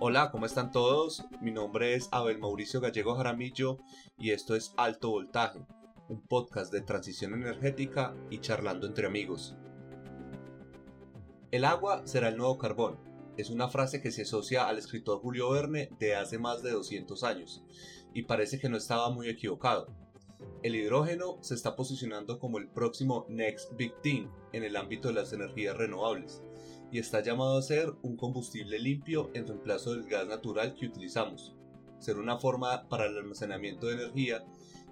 Hola, ¿cómo están todos? Mi nombre es Abel Mauricio Gallego Jaramillo y esto es Alto Voltaje, un podcast de transición energética y charlando entre amigos. El agua será el nuevo carbón. Es una frase que se asocia al escritor Julio Verne de hace más de 200 años, y parece que no estaba muy equivocado. El hidrógeno se está posicionando como el próximo Next Big Thing en el ámbito de las energías renovables y está llamado a ser un combustible limpio en reemplazo del gas natural que utilizamos, ser una forma para el almacenamiento de energía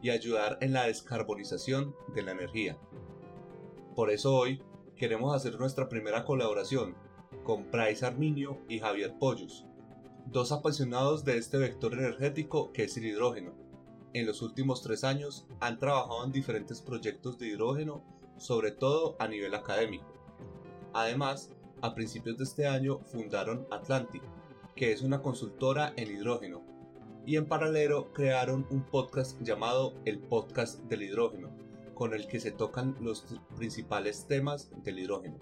y ayudar en la descarbonización de la energía. Por eso hoy queremos hacer nuestra primera colaboración con Bryce Arminio y Javier Pollos, dos apasionados de este vector energético que es el hidrógeno. En los últimos tres años han trabajado en diferentes proyectos de hidrógeno, sobre todo a nivel académico. Además, a principios de este año fundaron Atlantic, que es una consultora en hidrógeno, y en paralelo crearon un podcast llamado El Podcast del Hidrógeno, con el que se tocan los principales temas del hidrógeno.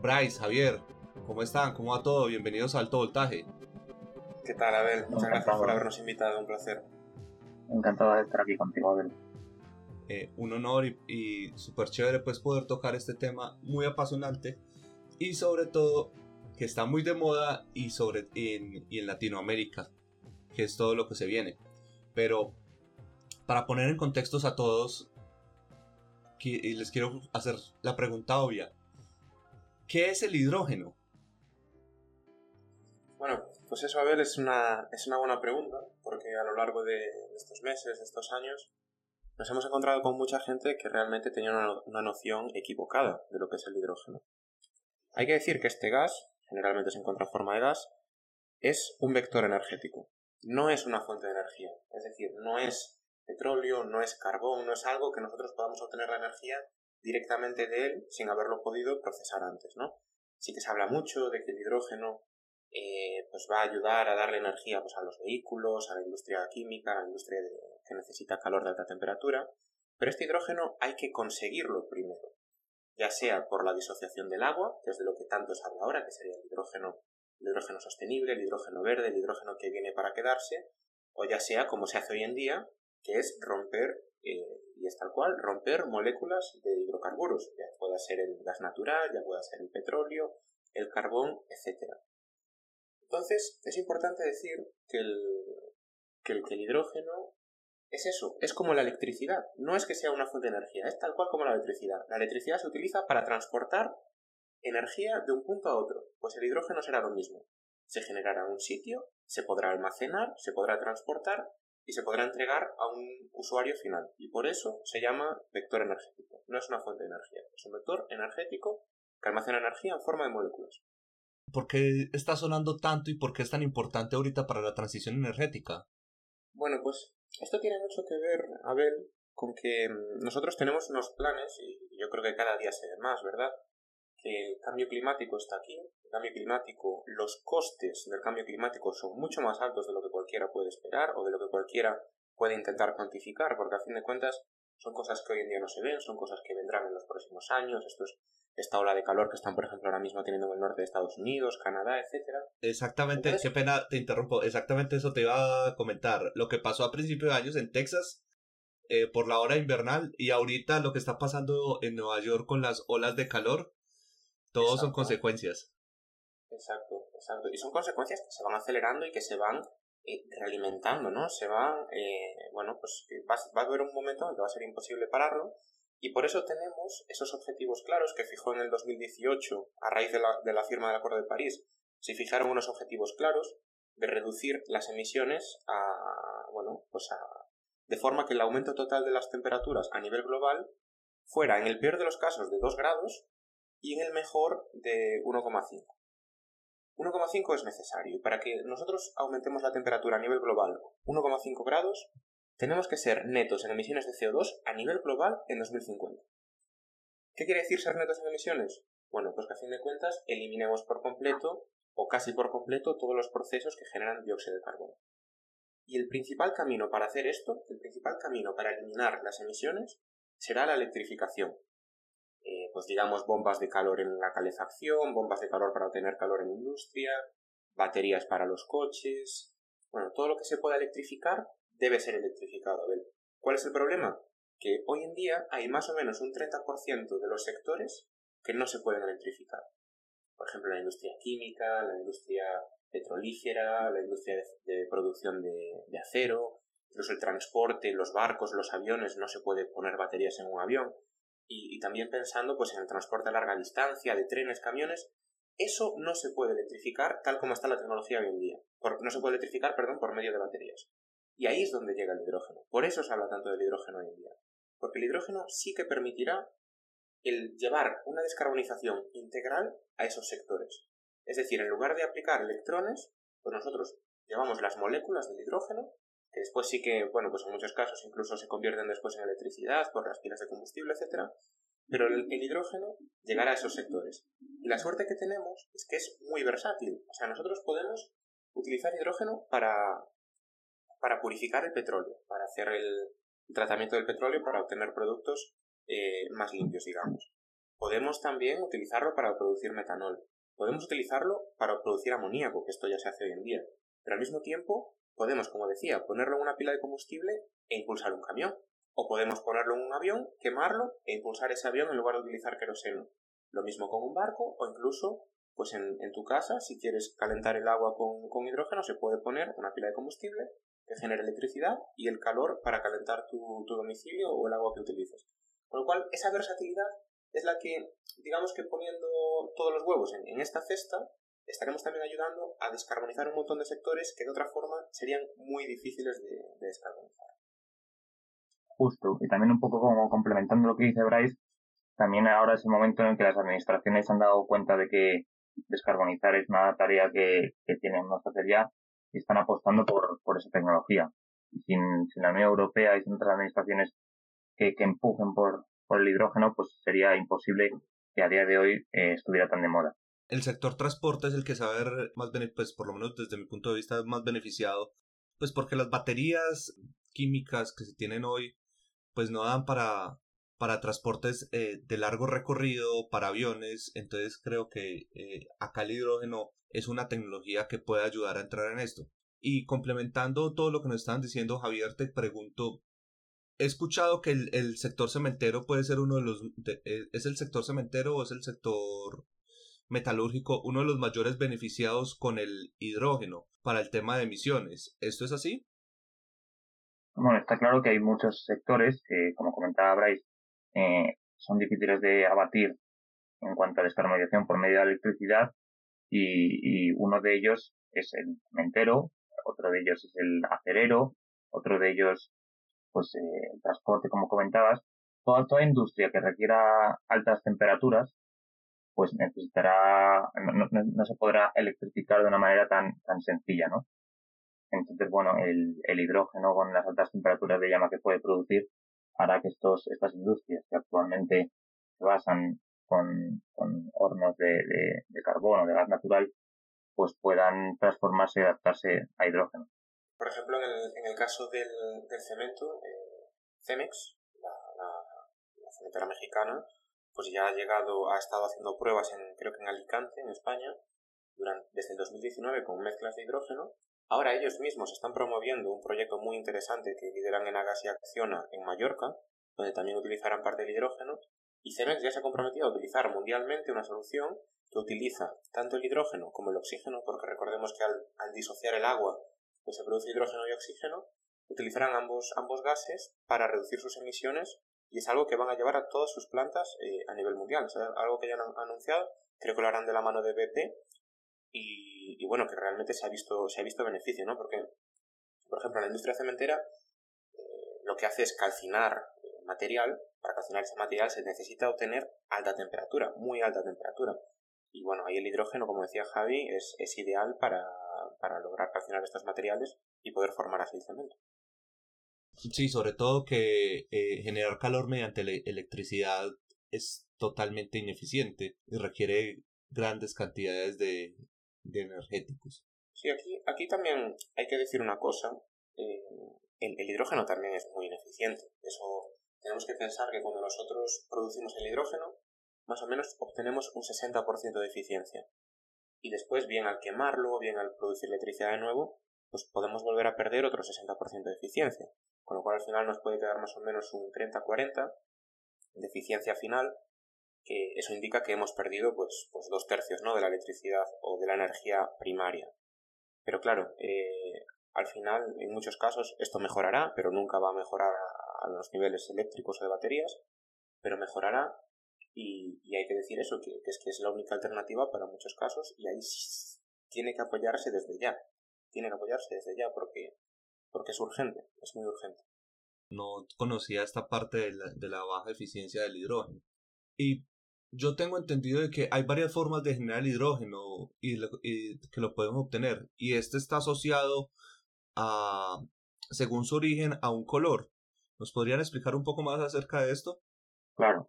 Bryce, Javier, ¿cómo están? ¿Cómo va todo? Bienvenidos a Alto Voltaje. ¿Qué tal, Abel? Muchas gracias por habernos invitado, un placer. Encantado de estar aquí contigo, Abel. Eh, un honor y, y súper chévere pues poder tocar este tema muy apasionante y sobre todo que está muy de moda y, sobre, en, y en Latinoamérica, que es todo lo que se viene. Pero para poner en contextos a todos, que, les quiero hacer la pregunta obvia. ¿Qué es el hidrógeno? Bueno, pues eso, Abel, es una, es una buena pregunta, porque a lo largo de estos meses, de estos años, nos hemos encontrado con mucha gente que realmente tenía una, una noción equivocada de lo que es el hidrógeno. Hay que decir que este gas, generalmente se encuentra en forma de gas, es un vector energético. No es una fuente de energía. Es decir, no es petróleo, no es carbón, no es algo que nosotros podamos obtener la energía directamente de él sin haberlo podido procesar antes, ¿no? Sí que se habla mucho de que el hidrógeno eh, pues va a ayudar a darle energía pues, a los vehículos, a la industria química, a la industria que necesita calor de alta temperatura, pero este hidrógeno hay que conseguirlo primero ya sea por la disociación del agua, que es de lo que tanto se habla ahora, que sería el hidrógeno, el hidrógeno sostenible, el hidrógeno verde, el hidrógeno que viene para quedarse, o ya sea como se hace hoy en día, que es romper, eh, y es tal cual, romper moléculas de hidrocarburos, ya pueda ser el gas natural, ya pueda ser el petróleo, el carbón, etc. Entonces, es importante decir que que el hidrógeno es eso, es como la electricidad. No es que sea una fuente de energía, es tal cual como la electricidad. La electricidad se utiliza para transportar energía de un punto a otro, pues el hidrógeno será lo mismo. Se generará en un sitio, se podrá almacenar, se podrá transportar y se podrá entregar a un usuario final. Y por eso se llama vector energético. No es una fuente de energía, es un vector energético que almacena energía en forma de moléculas. ¿Por qué está sonando tanto y por qué es tan importante ahorita para la transición energética? Bueno, pues esto tiene mucho que ver, Abel, con que mm, nosotros tenemos unos planes, y yo creo que cada día se ve más, ¿verdad? Que el cambio climático está aquí, el cambio climático, los costes del cambio climático son mucho más altos de lo que cualquiera puede esperar o de lo que cualquiera puede intentar cuantificar, porque a fin de cuentas son cosas que hoy en día no se ven, son cosas que vendrán en los próximos años, esto es esta ola de calor que están, por ejemplo, ahora mismo teniendo en el norte de Estados Unidos, Canadá, etcétera. Exactamente, qué pena, te interrumpo, exactamente eso te iba a comentar. Lo que pasó a principios de años en Texas eh, por la hora invernal y ahorita lo que está pasando en Nueva York con las olas de calor, todos son consecuencias. Exacto, exacto. Y son consecuencias que se van acelerando y que se van realimentando, ¿no? Se van, eh, bueno, pues va, va, a haber un momento en que va a ser imposible pararlo y por eso tenemos esos objetivos claros que fijó en el 2018 a raíz de la, de la firma del Acuerdo de París. Se fijaron unos objetivos claros de reducir las emisiones a, bueno, pues a, de forma que el aumento total de las temperaturas a nivel global fuera en el peor de los casos de 2 grados y en el mejor de 1,5. 1,5 es necesario y para que nosotros aumentemos la temperatura a nivel global 1,5 grados tenemos que ser netos en emisiones de CO2 a nivel global en 2050. ¿Qué quiere decir ser netos en emisiones? Bueno, pues que a fin de cuentas eliminemos por completo o casi por completo todos los procesos que generan dióxido de carbono. Y el principal camino para hacer esto, el principal camino para eliminar las emisiones, será la electrificación. Pues digamos bombas de calor en la calefacción, bombas de calor para obtener calor en industria, baterías para los coches, bueno, todo lo que se pueda electrificar debe ser electrificado. ¿Cuál es el problema? Que hoy en día hay más o menos un 30% de los sectores que no se pueden electrificar. Por ejemplo, la industria química, la industria petrolífera, la industria de, producción de, acero, incluso el transporte, los barcos, los aviones, no se puede poner baterías en un avión. Y, también pensando pues, en el transporte a larga distancia, de trenes, camiones, eso no se puede electrificar tal como está la tecnología hoy en día. no se puede electrificar, perdón, por medio de baterías. Y ahí es donde llega el hidrógeno. Por eso se habla tanto del hidrógeno hoy en día. Porque el hidrógeno sí que permitirá el llevar una descarbonización integral a esos sectores. Es decir, en lugar de aplicar electrones, pues nosotros llevamos las moléculas del hidrógeno, después sí que, bueno, pues en muchos casos incluso se convierten después en electricidad por las pilas de combustible, etc. Pero el, hidrógeno llegará a esos sectores. Y la suerte que tenemos es que es muy versátil. O sea, nosotros podemos utilizar hidrógeno para, para purificar el petróleo, para hacer el, tratamiento del petróleo para obtener productos eh, más limpios, digamos. Podemos también utilizarlo para producir metanol. Podemos utilizarlo para producir amoníaco, que esto ya se hace hoy en día. Pero al mismo tiempo, podemos, como decía, ponerlo en una pila de combustible e impulsar un camión. O podemos ponerlo en un avión, quemarlo e impulsar ese avión en lugar de utilizar queroseno. Lo mismo con un barco o incluso, pues en, tu casa, si quieres calentar el agua con, hidrógeno, se puede poner una pila de combustible que genere electricidad y el calor para calentar tu, tu domicilio o el agua que utilices. Con lo cual, esa versatilidad es la que, digamos que poniendo todos los huevos en, esta cesta, estaremos también ayudando a descarbonizar un montón de sectores que de otra forma serían muy difíciles de, descarbonizar. Justo, y también un poco como complementando lo que dice Bryce, también ahora es el momento en que las administraciones han dado cuenta de que descarbonizar es una tarea que, que tienen que hacer ya y están apostando por, por esa tecnología. Y sin, la Unión Europea y sin otras administraciones que, empujen por, por el hidrógeno, pues sería imposible que a día de hoy eh, estuviera tan de moda. El sector transporte es el que se va a ver más, pues por lo menos desde mi punto de vista, más beneficiado, pues porque las baterías químicas que se tienen hoy, pues no dan para, para transportes eh, de largo recorrido, para aviones, entonces creo que eh, acá el hidrógeno es una tecnología que puede ayudar a entrar en esto. Y complementando todo lo que nos estaban diciendo, Javier, te pregunto, he escuchado que el, sector cementero puede ser uno de los... Eh, ¿Es el sector cementero o es el sector metalúrgico uno de los mayores beneficiados con el hidrógeno para el tema de emisiones? ¿Esto es así? Bueno, está claro que hay muchos sectores que, como comentaba Bryce, eh, son difíciles de abatir en cuanto a descarbonización por medio de la electricidad y, uno de ellos es el cementero, otro de ellos es el acerero, otro de ellos pues eh, el transporte, como comentabas, toda, toda industria que requiera altas temperaturas, pues necesitará, no, se podrá electrificar de una manera tan, tan sencilla, ¿no? Entonces, bueno, el, el hidrógeno con las altas temperaturas de llama que puede producir hará que estos, estas industrias que actualmente se basan con, con hornos de, de, de carbono, de gas natural, pues puedan transformarse y adaptarse a hidrógeno. Por ejemplo, en el, en el caso del, cemento, eh, Cemex, la, la, cementera mexicana, pues ya ha llegado, ha estado haciendo pruebas en, creo que en Alicante, en España, durante, desde el 2019 con mezclas de hidrógeno. Ahora ellos mismos están promoviendo un proyecto muy interesante que lideran en Agas y Acciona en Mallorca, donde también utilizarán parte del hidrógeno. Y Cemex ya se ha comprometido a utilizar mundialmente una solución que utiliza tanto el hidrógeno como el oxígeno, porque recordemos que al, al disociar el agua pues se produce hidrógeno y oxígeno, utilizarán ambos, ambos gases para reducir sus emisiones y es algo que van a llevar a todas sus plantas eh, a nivel mundial. Es algo que ya han anunciado, creo que lo harán de la mano de BP y, bueno, que realmente se ha visto, se ha visto beneficio, ¿no? Porque, por ejemplo, la industria cementera eh, lo que hace es calcinar eh, material. Para calcinar ese material se necesita obtener alta temperatura, muy alta temperatura. Y bueno, ahí el hidrógeno, como decía Javi, es, es ideal para, para lograr calcinar estos materiales y poder formar así el cemento. Sí, sobre todo que eh, generar calor mediante electricidad es totalmente ineficiente y requiere grandes cantidades de, de energéticos. Sí, aquí, aquí también hay que decir una cosa. Eh, el, el, hidrógeno también es muy ineficiente. Eso tenemos que pensar que cuando nosotros producimos el hidrógeno, más o menos obtenemos un 60% de eficiencia. y después, bien al quemarlo, bien al producir electricidad de nuevo, pues podemos volver a perder otro 60% de eficiencia. Con lo cual al final nos puede quedar más o menos un 30-40 de eficiencia final, que eso indica que hemos perdido pues, pues dos tercios ¿no? de la electricidad o de la energía primaria. Pero claro, eh, al final, en muchos casos, esto mejorará, pero nunca va a mejorar a, los niveles eléctricos o de baterías, pero mejorará y, hay que decir eso, que, es que es la única alternativa para muchos casos y ahí tiene que apoyarse desde ya. Tiene que apoyarse desde ya porque, porque es urgente, es muy urgente. No conocía esta parte de la, de la baja eficiencia del hidrógeno. Y yo tengo entendido de que hay varias formas de generar hidrógeno y, que lo podemos obtener. Y este está asociado a, según su origen, a un color. ¿Nos podrían explicar un poco más acerca de esto? Claro.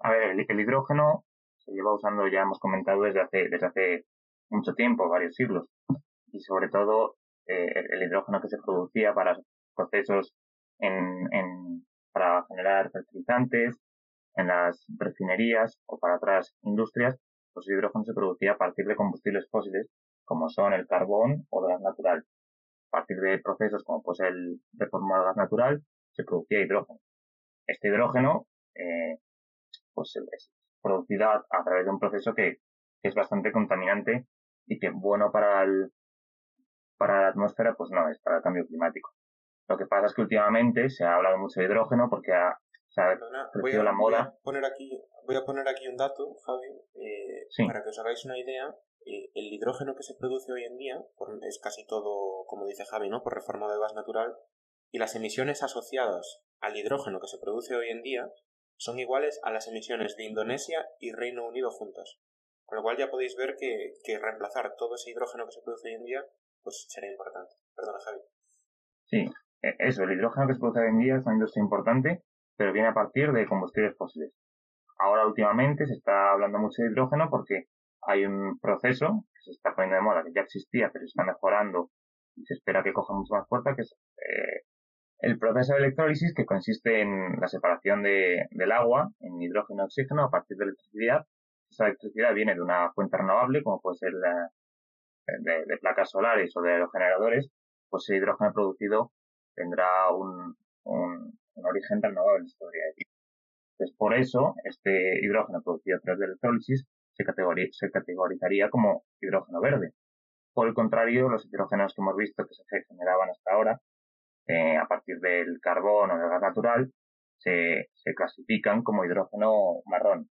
A ver, el, hidrógeno se lleva usando, ya hemos comentado, desde hace, desde hace mucho tiempo, varios siglos. Y sobre todo, eh, el, hidrógeno que se producía para procesos en, en, para generar fertilizantes, en las refinerías o para otras industrias, pues el hidrógeno se producía a partir de combustibles fósiles, como son el carbón o el gas natural. A partir de procesos como pues el reformado gas natural, se producía hidrógeno. Este hidrógeno, eh, pues es producido a, través de un proceso que, es bastante contaminante y que bueno para el, para la atmósfera, pues no es para el cambio climático. Lo que pasa es que últimamente se ha hablado mucho de hidrógeno porque ha, voy, a, la moda. Voy a, poner aquí, voy a poner aquí un dato, Javi, eh, para que os hagáis una idea. Eh, el hidrógeno que se produce hoy en día es casi todo, como dice Javi, ¿no? por reforma de gas natural. Y las emisiones asociadas al hidrógeno que se produce hoy en día son iguales a las emisiones de Indonesia y Reino Unido juntas. Con lo cual ya podéis ver que, que reemplazar todo ese hidrógeno que se produce hoy en día pues será importante. Perdona, Javi. Sí, e, eso, el hidrógeno que se produce hoy en día es una industria importante pero viene a partir de combustibles fósiles. Ahora últimamente se está hablando mucho de hidrógeno porque hay un proceso que se está poniendo de moda, que ya existía, pero se está mejorando y se espera que coja mucho más fuerza, que es eh, el proceso de electrólisis que consiste en la separación de, del agua en hidrógeno y oxígeno a partir de electricidad. Esa electricidad viene de una fuente renovable, como puede ser la, de, placas solares o de los generadores, pues el hidrógeno producido tendrá un, un origen renovable, se podría decir. Entonces, por eso, este hidrógeno producido a través de electrólisis se, se categorizaría como hidrógeno verde. Por el contrario, los hidrógenos que hemos visto que se generaban hasta ahora, eh, a partir del carbón o del gas natural, se, se clasifican como hidrógeno marrón.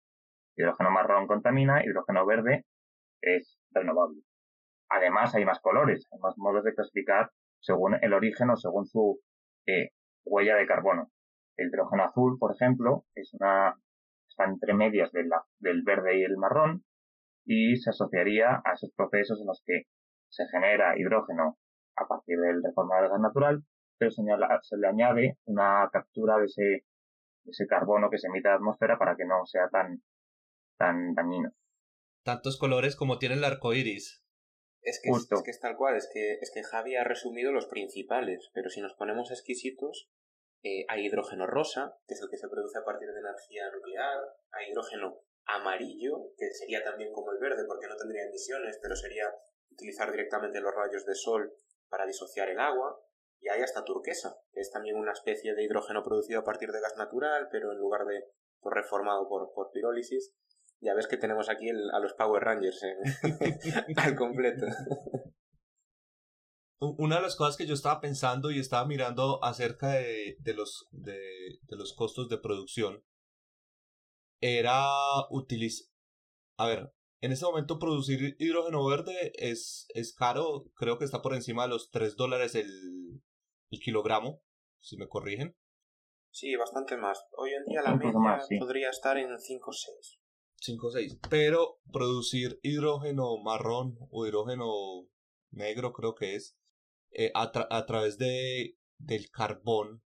Hidrógeno marrón contamina, hidrógeno verde es renovable. Además, hay más colores, hay más modos de clasificar según el origen o según su eh, huella de carbono. El hidrógeno azul, por ejemplo, es una, está entre medias del verde y el marrón y se asociaría a esos procesos en los que se genera hidrógeno a partir del reformado de gas natural, pero se, le añade una captura de ese, ese carbono que se emite a la atmósfera para que no sea tan, tan dañino. Tantos colores como tiene el arco iris. Es que, es, que es tal cual, es que, es que Javi ha resumido los principales, pero si nos ponemos exquisitos, eh, hay hidrógeno rosa, que es el que se produce a partir de energía nuclear, hay hidrógeno amarillo, que sería también como el verde porque no tendría emisiones, pero sería utilizar directamente los rayos de sol para disociar el agua, y hay hasta turquesa, que es también una especie de hidrógeno producido a partir de gas natural, pero en lugar de pues, reformado por, por pirólisis. Ya ves que tenemos aquí a los Power Rangers al completo. Una de las cosas que yo estaba pensando y estaba mirando acerca de, de los, de, de, los costos de producción era utilizar... A ver, en este momento producir hidrógeno verde es, es caro, creo que está por encima de los 3 dólares el, el kilogramo, si me corrigen. Sí, bastante más. Hoy en día la media podría estar en 5 o 6. 5 o 6. Pero producir hidrógeno marrón o hidrógeno negro creo que es eh, a, a, través de, del carbón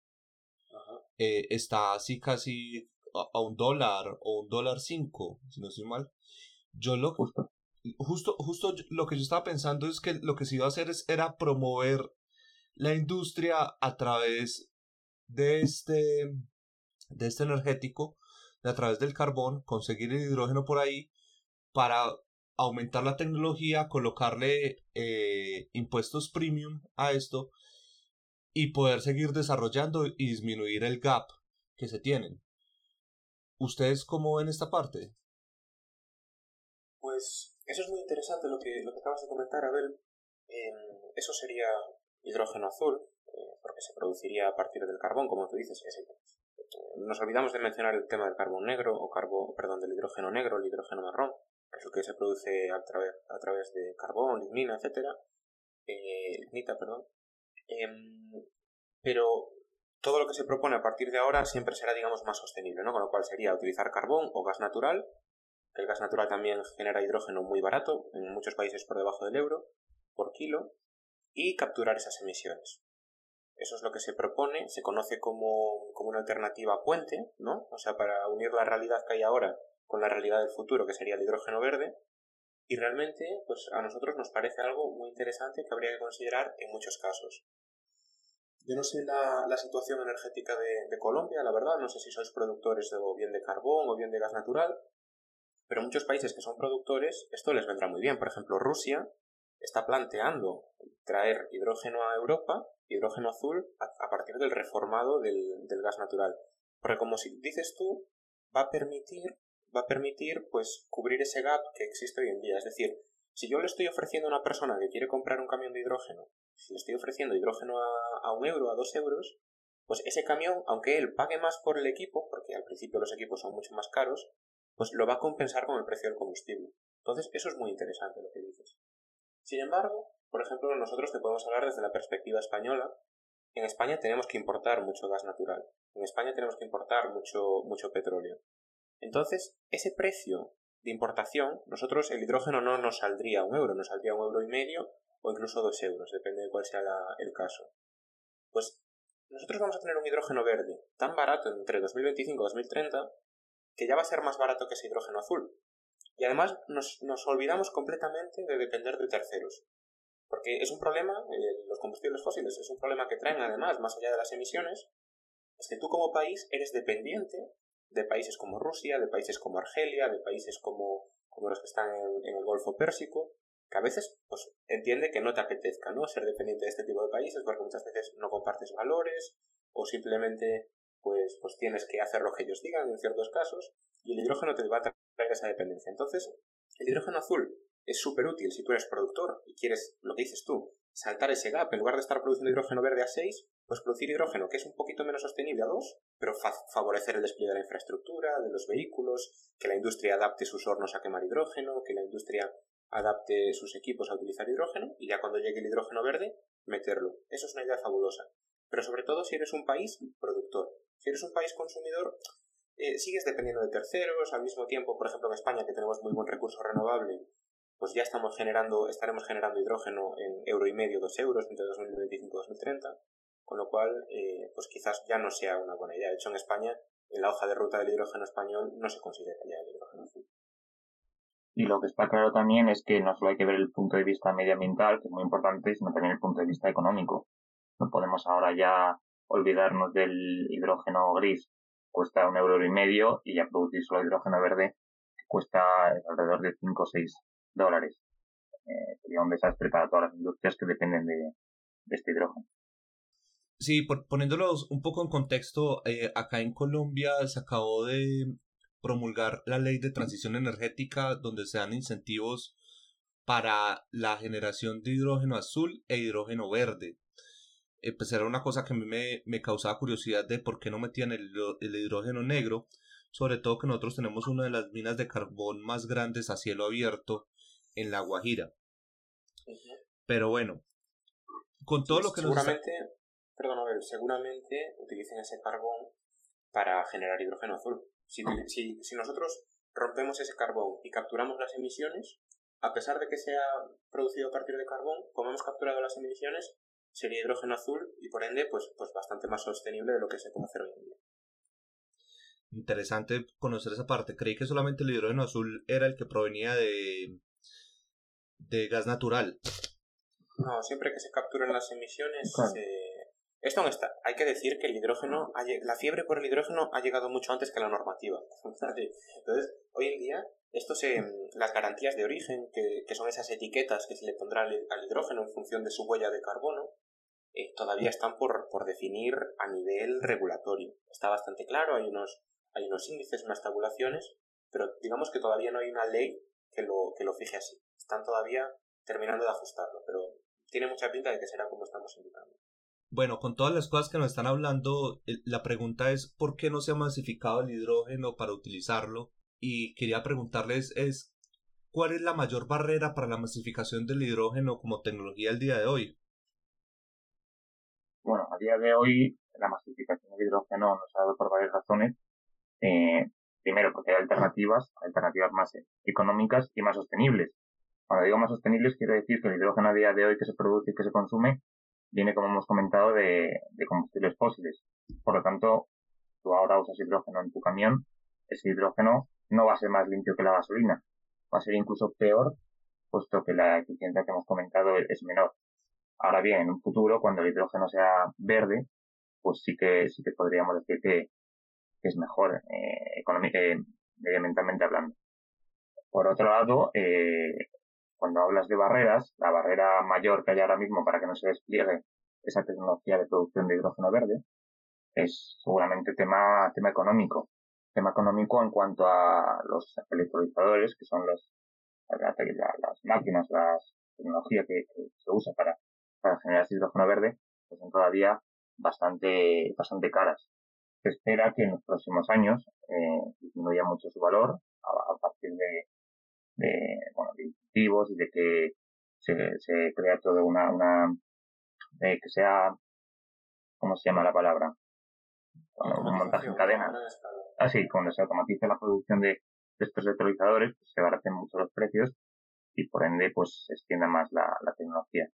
eh, está así casi a, un dólar o un dólar cinco, si no estoy mal. Yo lo justo. justo, justo lo que yo estaba pensando es que lo que se iba a hacer es, era promover la industria a través de este, de este energético, a través del carbón, conseguir el hidrógeno por ahí para aumentar la tecnología, colocarle eh, impuestos premium a esto y poder seguir desarrollando y disminuir el gap que se tienen. ¿Ustedes cómo ven esta parte? Pues eso es muy interesante lo que, lo que acabas de comentar, Abel. Em, eso sería hidrógeno azul, eh, porque se produciría a partir del carbón, como tú dices. Nos olvidamos de mencionar el tema del carbón negro, o carbón, perdón, del hidrógeno negro, el hidrógeno marrón, que es lo que se produce a través, a través de carbón, lignina, etc. Eh, lignita, perdón. Em, pero todo lo que se propone a partir de ahora siempre será, digamos, más sostenible, ¿no? Con lo cual sería utilizar carbón o gas natural. El gas natural también genera hidrógeno muy barato, en muchos países por debajo del euro, por kilo, y capturar esas emisiones. Eso es lo que se propone, se conoce como, como una alternativa puente, ¿no? O sea, para unir la realidad que hay ahora con la realidad del futuro, que sería el hidrógeno verde, y realmente, pues a nosotros nos parece algo muy interesante que habría que considerar en muchos casos. Yo no sé la, la situación energética de, de, Colombia, la verdad, no sé si sois productores de, o bien de carbón o bien de gas natural, pero muchos países que son productores, esto les vendrá muy bien. Por ejemplo, Rusia está planteando traer hidrógeno a Europa, hidrógeno azul, a, partir del reformado del, del, gas natural. Porque como si dices tú, va a permitir, va a permitir pues cubrir ese gap que existe hoy en día. Es decir, si yo le estoy ofreciendo a una persona que quiere comprar un camión de hidrógeno, si le estoy ofreciendo hidrógeno a, un euro, a dos euros, pues ese camión, aunque él pague más por el equipo, porque al principio los equipos son mucho más caros, pues lo va a compensar con el precio del combustible. Entonces, eso es muy interesante lo que dices. Sin embargo, por ejemplo, nosotros te podemos hablar desde la perspectiva española. En España tenemos que importar mucho gas natural. En España tenemos que importar mucho, mucho petróleo. Entonces, ese precio de importación, nosotros el hidrógeno no nos saldría un euro, nos saldría un euro y medio o incluso dos euros, depende de cuál sea el caso. Pues nosotros vamos a tener un hidrógeno verde tan barato entre 2025 y 2030 que ya va a ser más barato que ese hidrógeno azul. Y además nos, nos olvidamos completamente de depender de terceros. Porque es un problema, eh, los combustibles fósiles es un problema que traen además, más allá de las emisiones, es que tú como país eres dependiente de países como Rusia, de países como Argelia, de países como, como los que están en, el Golfo Pérsico, que a veces pues, entiende que no te apetezca ¿no? ser dependiente de este tipo de países porque muchas veces no compartes valores o simplemente pues, pues tienes que hacer lo que ellos digan en ciertos casos y el hidrógeno te va a esa dependencia. Entonces, el hidrógeno azul es súper útil si tú eres productor y quieres, lo que dices tú, saltar ese gap, en lugar de estar produciendo hidrógeno verde a 6, pues producir hidrógeno que es un poquito menos sostenible a 2, pero favorecer el despliegue de la infraestructura, de los vehículos, que la industria adapte sus hornos a quemar hidrógeno, que la industria adapte sus equipos a utilizar hidrógeno y ya cuando llegue el hidrógeno verde, meterlo. Eso es una idea fabulosa. Pero sobre todo si eres un país productor. Si eres un país consumidor, eh, sigues dependiendo de terceros, al mismo tiempo, por ejemplo, en España, que tenemos muy buen recurso renovable, pues ya estamos generando, estaremos generando hidrógeno en euro y medio, dos euros entre 2025 y 2030, con lo cual, eh, pues quizás ya no sea una buena idea. De hecho, en España, en la hoja de ruta del hidrógeno español no se considera ya el hidrógeno azul. Y lo que está claro también es que no solo hay que ver el punto de vista medioambiental, que es muy importante, sino también el punto de vista económico. No podemos ahora ya olvidarnos del hidrógeno gris, cuesta un euro y medio, y ya producir solo hidrógeno verde cuesta alrededor de 5 o 6 dólares. Eh, sería un desastre para todas las industrias que dependen de, este hidrógeno. Sí, poniéndolos un poco en contexto, eh, acá en Colombia se acabó de promulgar la ley de transición energética donde se dan incentivos para la generación de hidrógeno azul e hidrógeno verde. Eh, pues era una cosa que a mí me, me causaba curiosidad de por qué no metían el, el hidrógeno negro, sobre todo que nosotros tenemos una de las minas de carbón más grandes a cielo abierto en La Guajira. Pero bueno, con todo lo que seguramente, perdón, a ver, seguramente utilicen ese carbón para generar hidrógeno azul. Si, si, si nosotros rompemos ese carbón y capturamos las emisiones, a pesar de que sea producido a partir de carbón, como hemos capturado las emisiones, sería hidrógeno azul y por ende pues, pues bastante más sostenible de lo que se puede hacer hoy en día. Interesante conocer esa parte. Creí que solamente el hidrógeno azul era el que provenía de, de gas natural. No, siempre que se capturen las emisiones, Esto no está. Hay que decir que el hidrógeno, la fiebre por el hidrógeno ha llegado mucho antes que la normativa. Entonces, hoy en día, esto se, las garantías de origen, que, son esas etiquetas que se le pondrá al, hidrógeno en función de su huella de carbono, eh, todavía están por, por definir a nivel regulatorio. Está bastante claro, hay unos, hay unos índices, unas tabulaciones, pero digamos que todavía no hay una ley que lo, que lo fije así. Están todavía terminando de ajustarlo, pero tiene mucha pinta de que será como estamos indicando. Bueno, con todas las cosas que nos están hablando, la pregunta es ¿por qué no se ha masificado el hidrógeno para utilizarlo? Y quería preguntarles es ¿cuál es la mayor barrera para la masificación del hidrógeno como tecnología al día de hoy? Bueno, a día de hoy la masificación del hidrógeno nos ha dado por varias razones. Eh, primero, porque hay alternativas, alternativas más económicas y más sostenibles. Cuando digo más sostenibles, quiero decir que el hidrógeno a día de hoy que se produce y que se consume viene, como hemos comentado, de, combustibles fósiles. Por lo tanto, tú ahora usas hidrógeno en tu camión, ese hidrógeno no va a ser más limpio que la gasolina. Va a ser incluso peor, puesto que la eficiencia que hemos comentado es menor. Ahora bien, en un futuro, cuando el hidrógeno sea verde, pues sí que, sí que podríamos decir que, es mejor eh, eh, medioambientalmente hablando. Por otro lado, eh, cuando hablas de barreras, la barrera mayor que hay ahora mismo para que no se despliegue esa tecnología de producción de hidrógeno verde es seguramente tema, tema económico. Tema económico en cuanto a los electrolizadores, que son los, las máquinas, la tecnología que, se usa para, para generar hidrógeno verde, pues son todavía bastante, bastante caras. Se espera que en los próximos años eh, disminuya mucho su valor a partir de, de, bueno, de incentivos y de que se, se crea todo una, una, de que sea, ¿cómo se llama la palabra? un montaje en cadena. Así, ah, cuando se automatice la producción de, estos electrolizadores, pues se abaratan mucho los precios y por ende, pues se extienda más la, la tecnología.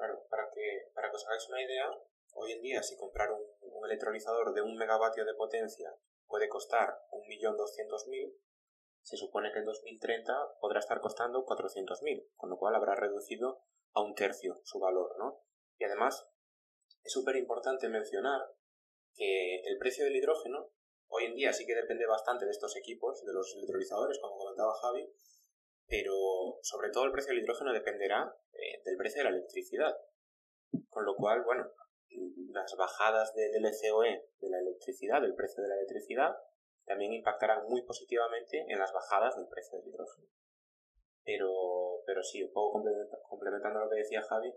Claro, para que, para que os hagáis una idea, hoy en día si comprar un, un electrolizador de un megavatio de potencia puede costar un millón doscientos mil se supone que en 2030 podrá estar costando 400.000, con lo cual habrá reducido a un tercio su valor, ¿no? Y además, es súper importante mencionar que el precio del hidrógeno hoy en día sí que depende bastante de estos equipos, de los electrolizadores, como comentaba Javi, pero sobre todo el precio del hidrógeno dependerá eh, del precio de la electricidad. Con lo cual, bueno, las bajadas del LCOE de la electricidad, del precio de la electricidad, también impactarán muy positivamente en las bajadas del precio del hidrógeno. Pero, pero sí, un poco complementando lo que decía Javi,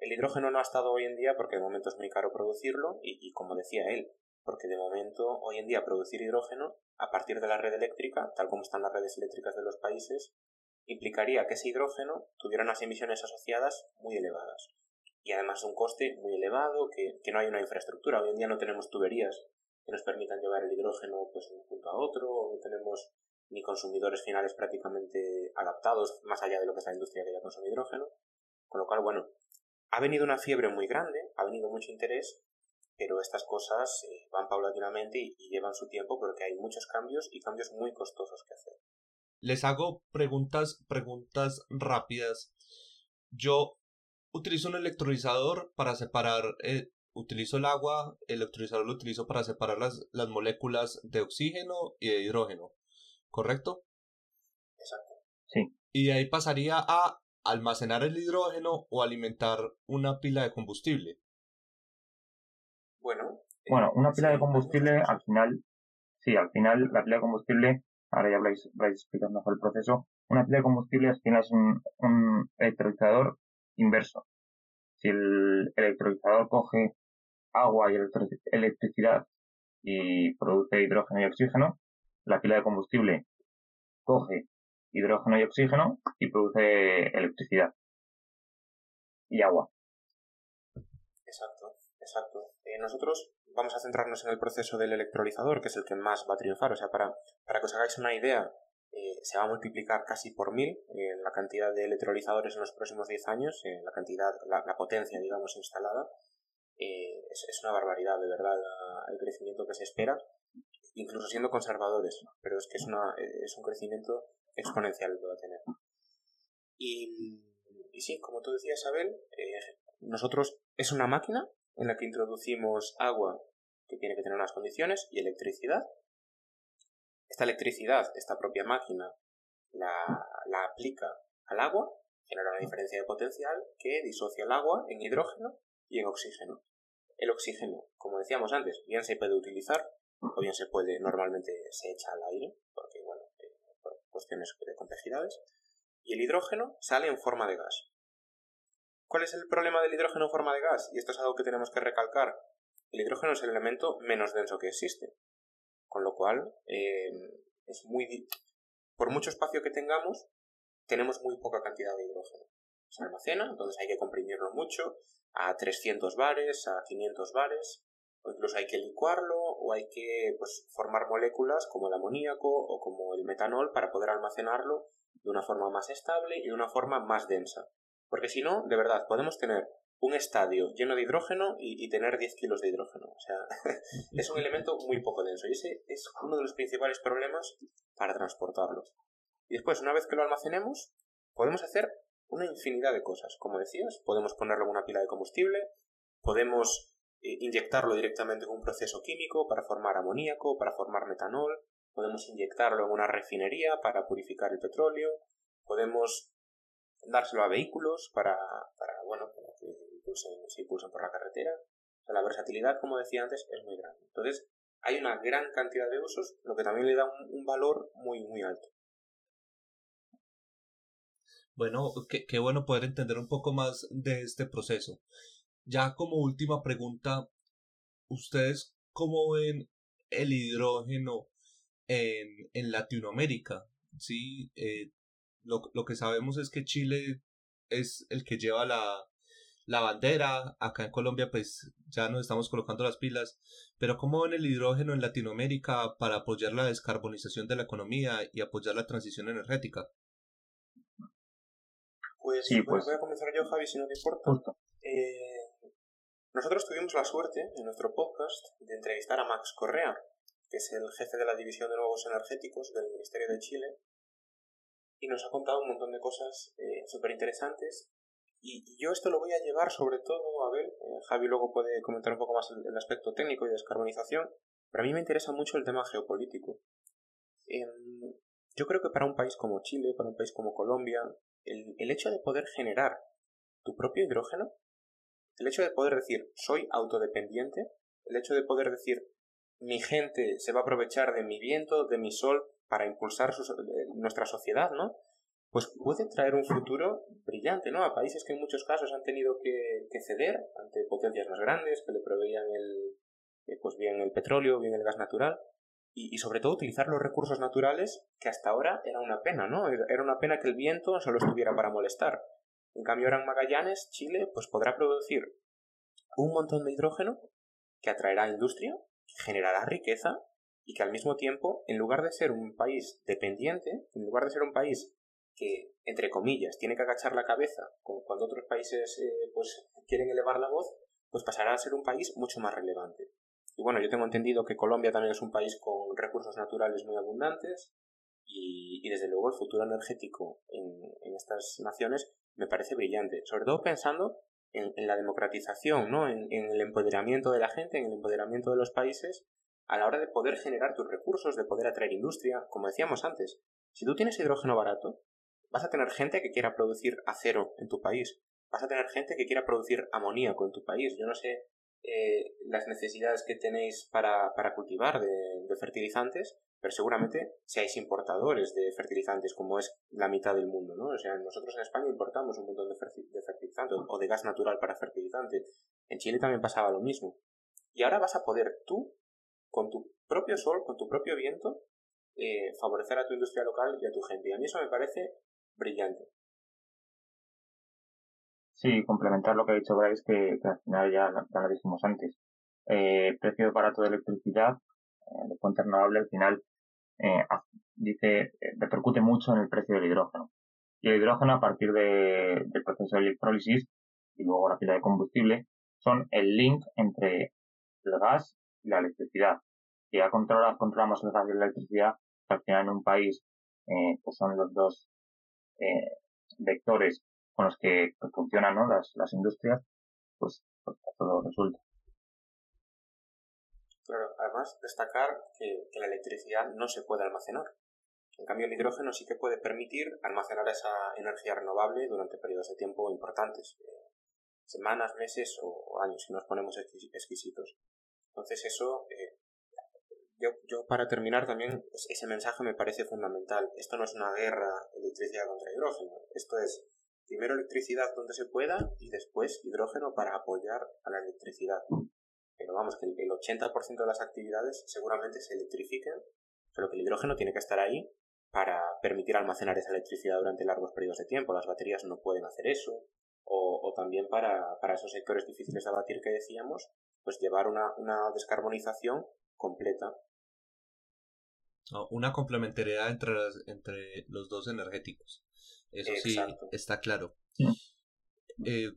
el hidrógeno no ha estado hoy en día porque de momento es muy caro producirlo y, como decía él, porque de momento hoy en día producir hidrógeno a partir de la red eléctrica, tal como están las redes eléctricas de los países, implicaría que ese hidrógeno tuviera unas emisiones asociadas muy elevadas y además un coste muy elevado, que, que no hay una infraestructura. Hoy en día no tenemos tuberías que nos permitan llevar el hidrógeno pues, de un punto a otro, no tenemos ni consumidores finales prácticamente adaptados más allá de lo que es la industria que ya consume hidrógeno. Con lo cual, bueno, ha venido una fiebre muy grande, ha venido mucho interés, pero estas cosas eh, van paulatinamente y, y, llevan su tiempo porque hay muchos cambios y cambios muy costosos que hacer. Les hago preguntas, preguntas rápidas. Yo utilizo un electrolizador para separar eh, utilizo el agua, el electrolizador lo utilizo para separar las, las moléculas de oxígeno y de hidrógeno, ¿correcto? Exacto. Sí. Y de ahí pasaría a almacenar el hidrógeno o alimentar una pila de combustible. Bueno. Bueno, una pila de combustible al final, sí, al final la pila de combustible, ahora ya vais, vais explicando mejor el proceso, una pila de combustible al final es un, un electrolizador inverso. Si el electrolizador coge agua y electricidad y produce hidrógeno y oxígeno. La pila de combustible coge hidrógeno y oxígeno y produce electricidad y agua. Exacto. Eh, nosotros vamos a centrarnos en el proceso del electrolizador, que es el que más va a triunfar. O sea, para, para que os hagáis una idea, eh, se va a multiplicar casi por mil eh, la cantidad de electrolizadores en los próximos 10 años, la cantidad, la, potencia, digamos, instalada. Eh, es, una barbaridad, de verdad, el crecimiento que se espera, incluso siendo conservadores, pero es que es, una, es un crecimiento exponencial que va a tener. Y, y sí, como tú decías, Abel, eh, nosotros es una máquina en la que introducimos agua que tiene que tener unas condiciones y electricidad. Esta electricidad, esta propia máquina, la, la aplica al agua, genera una diferencia de potencial que disocia el agua en hidrógeno y en oxígeno. El oxígeno, como decíamos antes, bien se puede utilizar o bien se puede, normalmente se echa al aire, porque bueno, eh, por cuestiones de complejidades, y el hidrógeno sale en forma de gas. ¿Cuál es el problema del hidrógeno en forma de gas? Y esto es algo que tenemos que recalcar. El hidrógeno es el elemento menos denso que existe. Con lo cual, eh, es muy. Por mucho espacio que tengamos, tenemos muy poca cantidad de hidrógeno. Se almacena, entonces hay que comprimirlo mucho, a 300 bares, a 500 bares, o incluso hay que licuarlo, o hay que pues, formar moléculas como el amoníaco o como el metanol para poder almacenarlo de una forma más estable y de una forma más densa. Porque si no, de verdad, podemos tener un estadio lleno de hidrógeno y, tener 10 kilos de hidrógeno. O sea, es un elemento muy poco denso y ese es uno de los principales problemas para transportarlo. Y después, una vez que lo almacenemos, podemos hacer una infinidad de cosas. Como decías, podemos ponerlo en una pila de combustible, podemos eh, inyectarlo directamente en un proceso químico para formar amoníaco, para formar metanol, podemos inyectarlo en una refinería para purificar el petróleo, podemos dárselo a vehículos para, para bueno, para que se impulsen por la carretera. La versatilidad, como decía antes, es muy grande. Entonces, hay una gran cantidad de usos, lo que también le da un, valor muy, muy alto. Bueno, qué, qué bueno poder entender un poco más de este proceso. Ya como última pregunta, ¿ustedes cómo ven el hidrógeno en, en Latinoamérica? ¿Sí? Eh, lo, lo, que sabemos es que Chile es el que lleva la, la bandera, acá en Colombia pues ya nos estamos colocando las pilas, pero ¿cómo ven el hidrógeno en Latinoamérica para apoyar la descarbonización de la economía y apoyar la transición energética? Pues, sí, pues voy a comenzar yo, Javi, si no te importa. Eh, nosotros tuvimos la suerte en nuestro podcast de entrevistar a Max Correa, que es el jefe de la División de Nuevos Energéticos del Ministerio de Chile, y nos ha contado un montón de cosas eh, súper interesantes y, yo esto lo voy a llevar sobre todo, a ver, eh, Javi luego puede comentar un poco más el, aspecto técnico y de descarbonización, pero a mí me interesa mucho el tema geopolítico. Em, yo creo que para un país como Chile, para un país como Colombia, el, el hecho de poder generar tu propio hidrógeno, el hecho de poder decir soy autodependiente, el hecho de poder decir mi gente se va a aprovechar de mi viento, de mi sol, para impulsar eh, nuestra sociedad, ¿no? pues puede traer un futuro brillante, ¿no? A países que en muchos casos han tenido que, ceder ante potencias más grandes que le proveían el, eh, pues bien el petróleo, bien el gas natural, y, sobre todo utilizar los recursos naturales que hasta ahora era una pena, ¿no? Era una pena que el viento solo estuviera para molestar. En cambio ahora en Magallanes, Chile, pues podrá producir un montón de hidrógeno que atraerá industria, que generará riqueza y que al mismo tiempo, en lugar de ser un país dependiente, en lugar de ser un país que, entre comillas, tiene que agachar la cabeza cuando otros países eh, pues quieren elevar la voz, pues pasará a ser un país mucho más relevante. Y bueno, yo tengo entendido que Colombia también es un país con recursos naturales muy abundantes y, desde luego el futuro energético en, estas naciones me parece brillante, sobre todo pensando en, la democratización, ¿no? En, en, el empoderamiento de la gente, en el empoderamiento de los países a la hora de poder generar tus recursos, de poder atraer industria, como decíamos antes. Si tú tienes hidrógeno barato, vas a tener gente que quiera producir acero en tu país, vas a tener gente que quiera producir amoníaco en tu país. Yo no sé eh, las necesidades que tenéis para, cultivar de, fertilizantes, pero seguramente seáis importadores de fertilizantes, como es la mitad del mundo, ¿no? O sea, nosotros en España importamos un montón de, fertilizantes o de gas natural para fertilizante. En Chile también pasaba lo mismo. Y ahora vas a poder tú, con tu propio sol, con tu propio viento, eh, favorecer a tu industria local y a tu gente. Y a mí eso me parece brillante. Sí, complementar lo que ha dicho Bryce, que, al final ya, lo dijimos antes. Eh, precio barato de electricidad, eh, de fuente renovable, al final eh, dice, eh, repercute mucho en el precio del hidrógeno. Y el hidrógeno, a partir de, del proceso de electrólisis y luego la pila de combustible, son el link entre el gas la electricidad. Si ya controla, controlamos el gas y la electricidad, al final en un país eh, pues son los dos eh, vectores con los que funcionan las industrias, pues pues todo resulta. Claro, además destacar que, la electricidad no se puede almacenar. En cambio, el hidrógeno sí que puede permitir almacenar esa energía renovable durante periodos de tiempo importantes, eh, semanas, meses o años, si nos ponemos exquisitos. Entonces eso, eh, yo, yo, para terminar también, ese mensaje me parece fundamental. Esto no es una guerra electricidad contra hidrógeno, esto es primero electricidad donde se pueda y después hidrógeno para apoyar a la electricidad pero vamos, que el 80% de las actividades seguramente se electrifiquen, pero que el hidrógeno tiene que estar ahí para permitir almacenar esa electricidad durante largos periodos de tiempo. Las baterías no pueden hacer eso. O, también para, esos sectores difíciles de abatir que decíamos, pues llevar una, descarbonización completa. una complementariedad entre, entre los dos energéticos. Eso sí, está claro. Eh,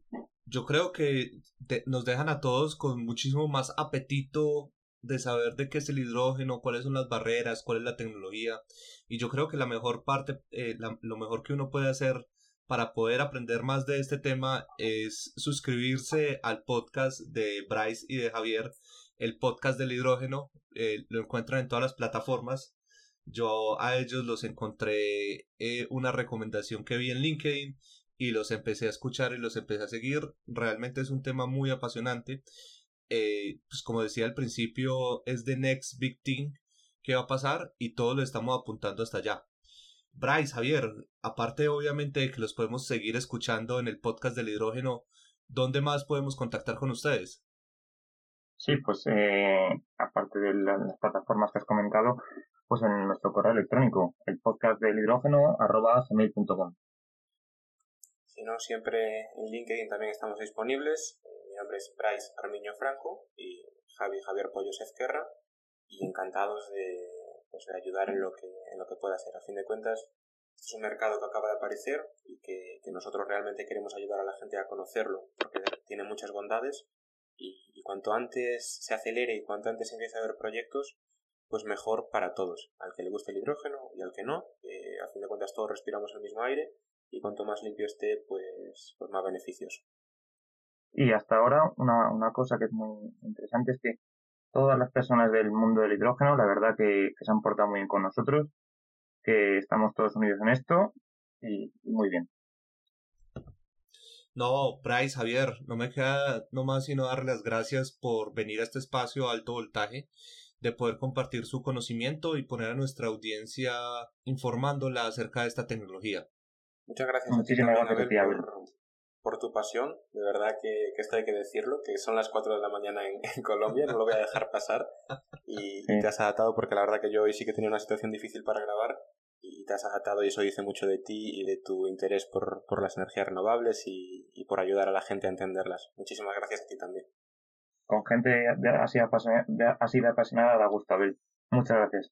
yo creo que nos dejan a todos con muchísimo más apetito de saber de qué es el hidrógeno, cuáles son las barreras, cuál es la tecnología. Y yo creo que la mejor parte, eh, lo mejor que uno puede hacer para poder aprender más de este tema es suscribirse al podcast de Bryce y de Javier, el podcast del hidrógeno. Eh, lo encuentran en todas las plataformas. Yo a ellos los encontré eh, una recomendación que vi en LinkedIn y los empecé a escuchar y los empecé a seguir. Realmente es un tema muy apasionante. Eh, pues como decía al principio, es the next big thing que va a pasar y todos lo estamos apuntando hasta allá. Bryce, Javier, aparte obviamente de que los podemos seguir escuchando en el podcast del hidrógeno, ¿dónde más podemos contactar con ustedes? Sí, pues eh, aparte de las plataformas que has comentado, pues en nuestro correo electrónico, el podcast del hidrógeno arroba gmail.com. Si no, siempre en LinkedIn también estamos disponibles. Mi nombre es Bryce Armiño Franco y Javi Javier Pollos Ezquerra y encantados pues, ayudar en lo, que, en lo que pueda ser. A fin de cuentas, es un mercado que acaba de aparecer y que, nosotros realmente queremos ayudar a la gente a conocerlo porque tiene muchas bondades y, cuanto antes se acelere y cuanto antes empiece a haber proyectos, pues mejor para todos, al que le guste el hidrógeno y al que no. a fin de cuentas todos respiramos el mismo aire y cuanto más limpio esté, pues, pues más beneficios. Y hasta ahora, una, una cosa que es muy interesante es que todas las personas del mundo del hidrógeno, la verdad que, se han portado muy bien con nosotros, que estamos todos unidos en esto y, muy bien. No, Bryce, Javier, no me queda nomás sino darle las gracias por venir a este espacio alto voltaje, de poder compartir su conocimiento y poner a nuestra audiencia informándola acerca de esta tecnología. Muchas gracias a por, tu pasión. De verdad que, esto hay que decirlo, que son las 4 de la mañana en, Colombia, no lo voy a dejar pasar. Y, te has adaptado porque la verdad que yo hoy sí que tenía una situación difícil para grabar y te has adaptado y eso dice mucho de ti y de tu interés por, las energías renovables y, por ayudar a la gente a entenderlas. Muchísimas gracias a ti también. Con gente así, apasionada, así de apasionada da gusto, Abel. Muchas gracias.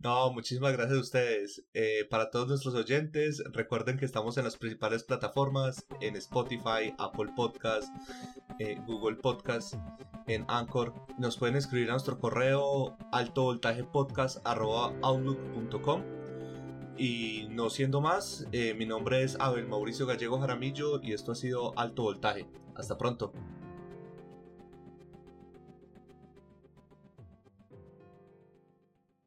No, muchísimas gracias a ustedes. Eh, para todos nuestros oyentes, recuerden que estamos en las principales plataformas, en Spotify, Apple Podcast, eh, Google Podcast, en Anchor. Nos pueden escribir a nuestro correo altovoltajepodcast.outlook.com Y no siendo más, eh, mi nombre es Abel Mauricio Gallego Jaramillo y esto ha sido Alto Voltaje. Hasta pronto.